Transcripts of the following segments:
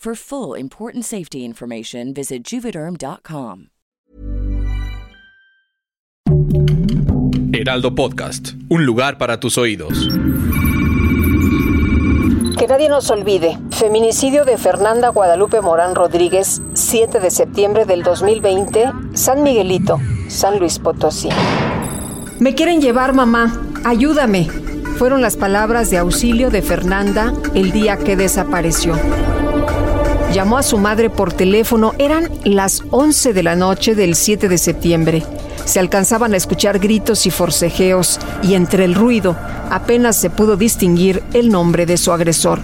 For full important safety information, visit juvederm.com. Heraldo Podcast, un lugar para tus oídos. Que nadie nos olvide. Feminicidio de Fernanda Guadalupe Morán Rodríguez, 7 de septiembre del 2020, San Miguelito, San Luis Potosí. Me quieren llevar, mamá. Ayúdame. Fueron las palabras de auxilio de Fernanda el día que desapareció. Llamó a su madre por teléfono. Eran las 11 de la noche del 7 de septiembre. Se alcanzaban a escuchar gritos y forcejeos y entre el ruido apenas se pudo distinguir el nombre de su agresor.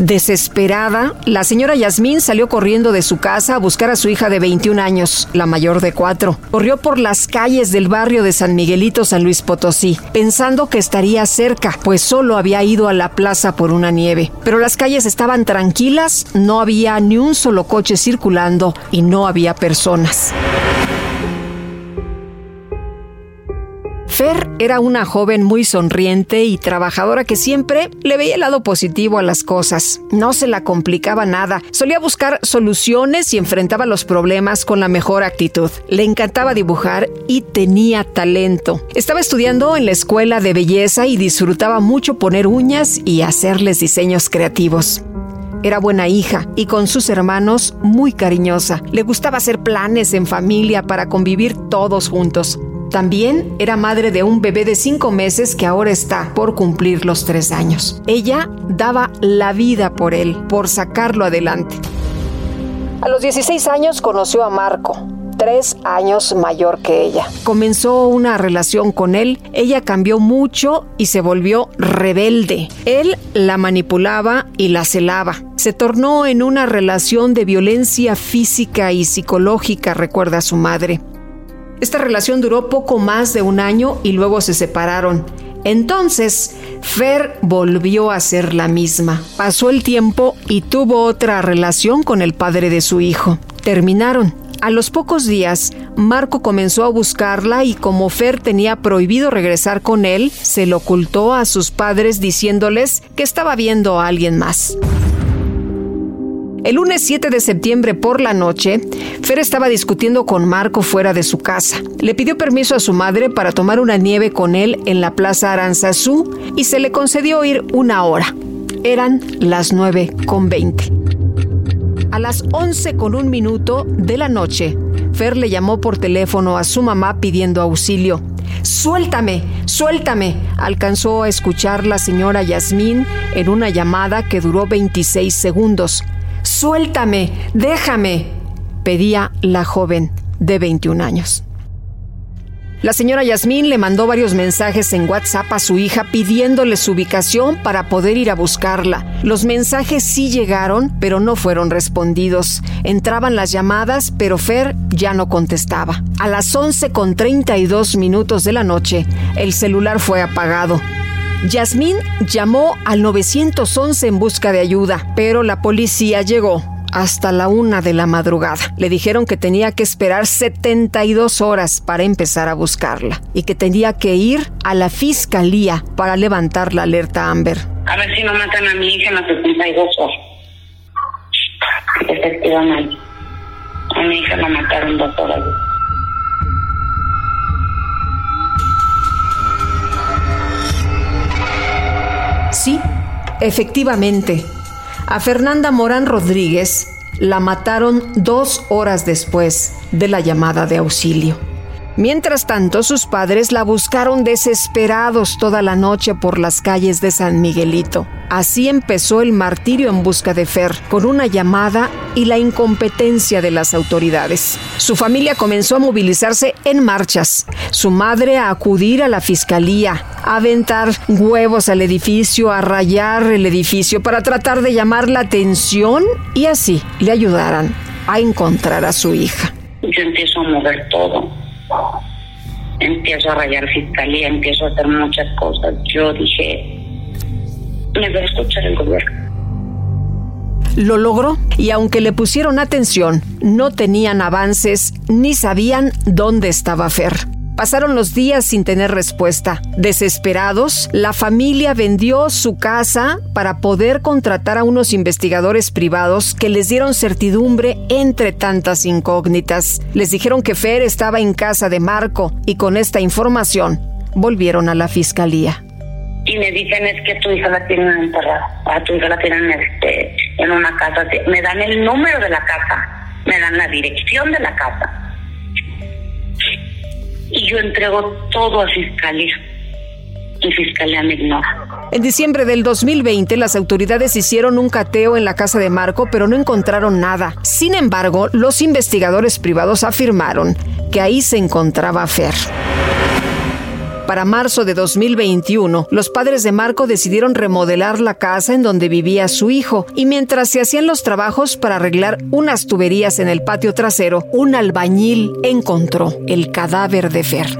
Desesperada, la señora Yasmín salió corriendo de su casa a buscar a su hija de 21 años, la mayor de cuatro. Corrió por las calles del barrio de San Miguelito, San Luis Potosí, pensando que estaría cerca, pues solo había ido a la plaza por una nieve. Pero las calles estaban tranquilas, no había ni un solo coche circulando y no había personas. Fer era una joven muy sonriente y trabajadora que siempre le veía el lado positivo a las cosas. No se la complicaba nada. Solía buscar soluciones y enfrentaba los problemas con la mejor actitud. Le encantaba dibujar y tenía talento. Estaba estudiando en la escuela de belleza y disfrutaba mucho poner uñas y hacerles diseños creativos. Era buena hija y con sus hermanos muy cariñosa. Le gustaba hacer planes en familia para convivir todos juntos. También era madre de un bebé de cinco meses que ahora está por cumplir los tres años. Ella daba la vida por él, por sacarlo adelante. A los 16 años conoció a Marco, tres años mayor que ella. Comenzó una relación con él, ella cambió mucho y se volvió rebelde. Él la manipulaba y la celaba. Se tornó en una relación de violencia física y psicológica, recuerda su madre. Esta relación duró poco más de un año y luego se separaron. Entonces, Fer volvió a ser la misma. Pasó el tiempo y tuvo otra relación con el padre de su hijo. Terminaron. A los pocos días, Marco comenzó a buscarla y como Fer tenía prohibido regresar con él, se lo ocultó a sus padres diciéndoles que estaba viendo a alguien más. El lunes 7 de septiembre por la noche, Fer estaba discutiendo con Marco fuera de su casa. Le pidió permiso a su madre para tomar una nieve con él en la Plaza Aranzazú y se le concedió ir una hora. Eran las 9 con 20. A las 11 con un minuto de la noche, Fer le llamó por teléfono a su mamá pidiendo auxilio. Suéltame, suéltame, alcanzó a escuchar la señora Yasmín en una llamada que duró 26 segundos. Suéltame, déjame, pedía la joven de 21 años. La señora Yasmín le mandó varios mensajes en WhatsApp a su hija pidiéndole su ubicación para poder ir a buscarla. Los mensajes sí llegaron, pero no fueron respondidos. Entraban las llamadas, pero Fer ya no contestaba. A las 11 con 32 minutos de la noche, el celular fue apagado. Yasmín llamó al 911 en busca de ayuda, pero la policía llegó hasta la una de la madrugada. Le dijeron que tenía que esperar 72 horas para empezar a buscarla y que tenía que ir a la fiscalía para levantar la alerta Amber. A ver si no matan a mi hija en las 72 horas. Efectivamente. A mi hija la mataron dos horas. Efectivamente, a Fernanda Morán Rodríguez la mataron dos horas después de la llamada de auxilio. Mientras tanto, sus padres la buscaron desesperados toda la noche por las calles de San Miguelito. Así empezó el martirio en busca de Fer, con una llamada y la incompetencia de las autoridades. Su familia comenzó a movilizarse en marchas, su madre a acudir a la fiscalía, a aventar huevos al edificio, a rayar el edificio para tratar de llamar la atención y así le ayudaran a encontrar a su hija. Yo empiezo a mover todo empiezo a rayar fiscalía, empiezo a hacer muchas cosas. Yo dije, me voy a escuchar el gobierno. Lo logró y aunque le pusieron atención, no tenían avances ni sabían dónde estaba Fer. Pasaron los días sin tener respuesta. Desesperados, la familia vendió su casa para poder contratar a unos investigadores privados que les dieron certidumbre entre tantas incógnitas. Les dijeron que Fer estaba en casa de Marco y con esta información volvieron a la fiscalía. Y me dicen es que tu hija la tienen enterrada, a tu hija la tienen este, en una casa. Me dan el número de la casa, me dan la dirección de la casa y yo entrego todo a Fiscalía. Y Fiscalía me ignora. En diciembre del 2020, las autoridades hicieron un cateo en la casa de Marco, pero no encontraron nada. Sin embargo, los investigadores privados afirmaron que ahí se encontraba Fer para marzo de 2021, los padres de Marco decidieron remodelar la casa en donde vivía su hijo y mientras se hacían los trabajos para arreglar unas tuberías en el patio trasero, un albañil encontró el cadáver de Fer.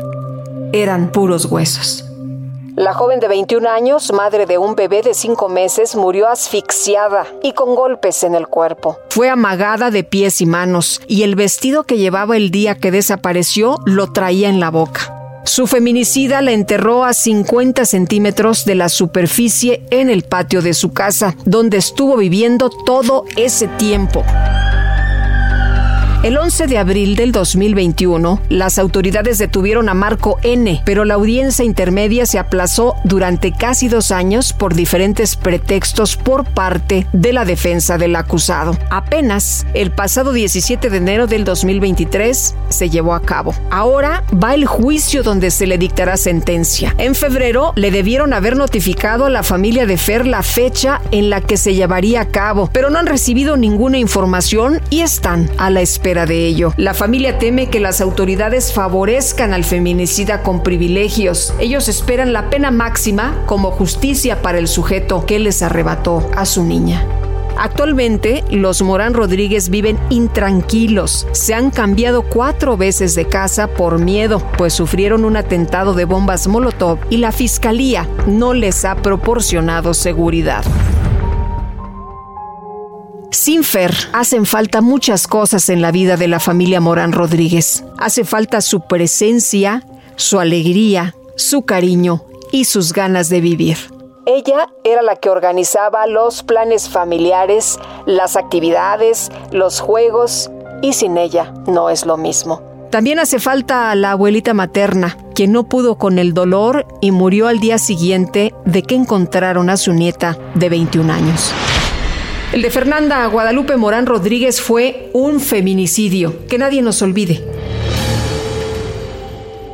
Eran puros huesos. La joven de 21 años, madre de un bebé de 5 meses, murió asfixiada y con golpes en el cuerpo. Fue amagada de pies y manos y el vestido que llevaba el día que desapareció lo traía en la boca. Su feminicida la enterró a 50 centímetros de la superficie en el patio de su casa, donde estuvo viviendo todo ese tiempo. El 11 de abril del 2021, las autoridades detuvieron a Marco N., pero la audiencia intermedia se aplazó durante casi dos años por diferentes pretextos por parte de la defensa del acusado. Apenas el pasado 17 de enero del 2023 se llevó a cabo. Ahora va el juicio donde se le dictará sentencia. En febrero le debieron haber notificado a la familia de Fer la fecha en la que se llevaría a cabo, pero no han recibido ninguna información y están a la espera de ello. La familia teme que las autoridades favorezcan al feminicida con privilegios. Ellos esperan la pena máxima como justicia para el sujeto que les arrebató a su niña. Actualmente, los Morán Rodríguez viven intranquilos. Se han cambiado cuatro veces de casa por miedo, pues sufrieron un atentado de bombas Molotov y la fiscalía no les ha proporcionado seguridad. Sin Fer, hacen falta muchas cosas en la vida de la familia Morán Rodríguez. Hace falta su presencia, su alegría, su cariño y sus ganas de vivir. Ella era la que organizaba los planes familiares, las actividades, los juegos, y sin ella no es lo mismo. También hace falta a la abuelita materna, quien no pudo con el dolor y murió al día siguiente de que encontraron a su nieta de 21 años. El de Fernanda Guadalupe Morán Rodríguez fue un feminicidio, que nadie nos olvide.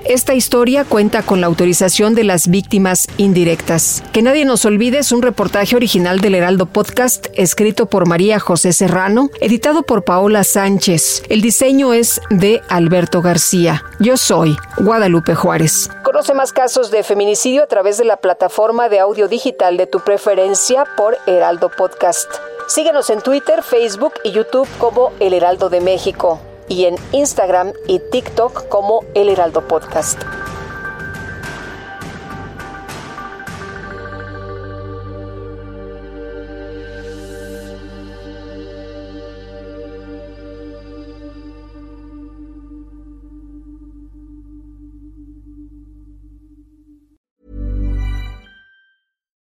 Esta historia cuenta con la autorización de las víctimas indirectas. Que nadie nos olvide es un reportaje original del Heraldo Podcast, escrito por María José Serrano, editado por Paola Sánchez. El diseño es de Alberto García. Yo soy Guadalupe Juárez. Conoce más casos de feminicidio a través de la plataforma de audio digital de tu preferencia por Heraldo Podcast. Síguenos en Twitter, Facebook y YouTube como El Heraldo de México y en Instagram y TikTok como El Heraldo Podcast.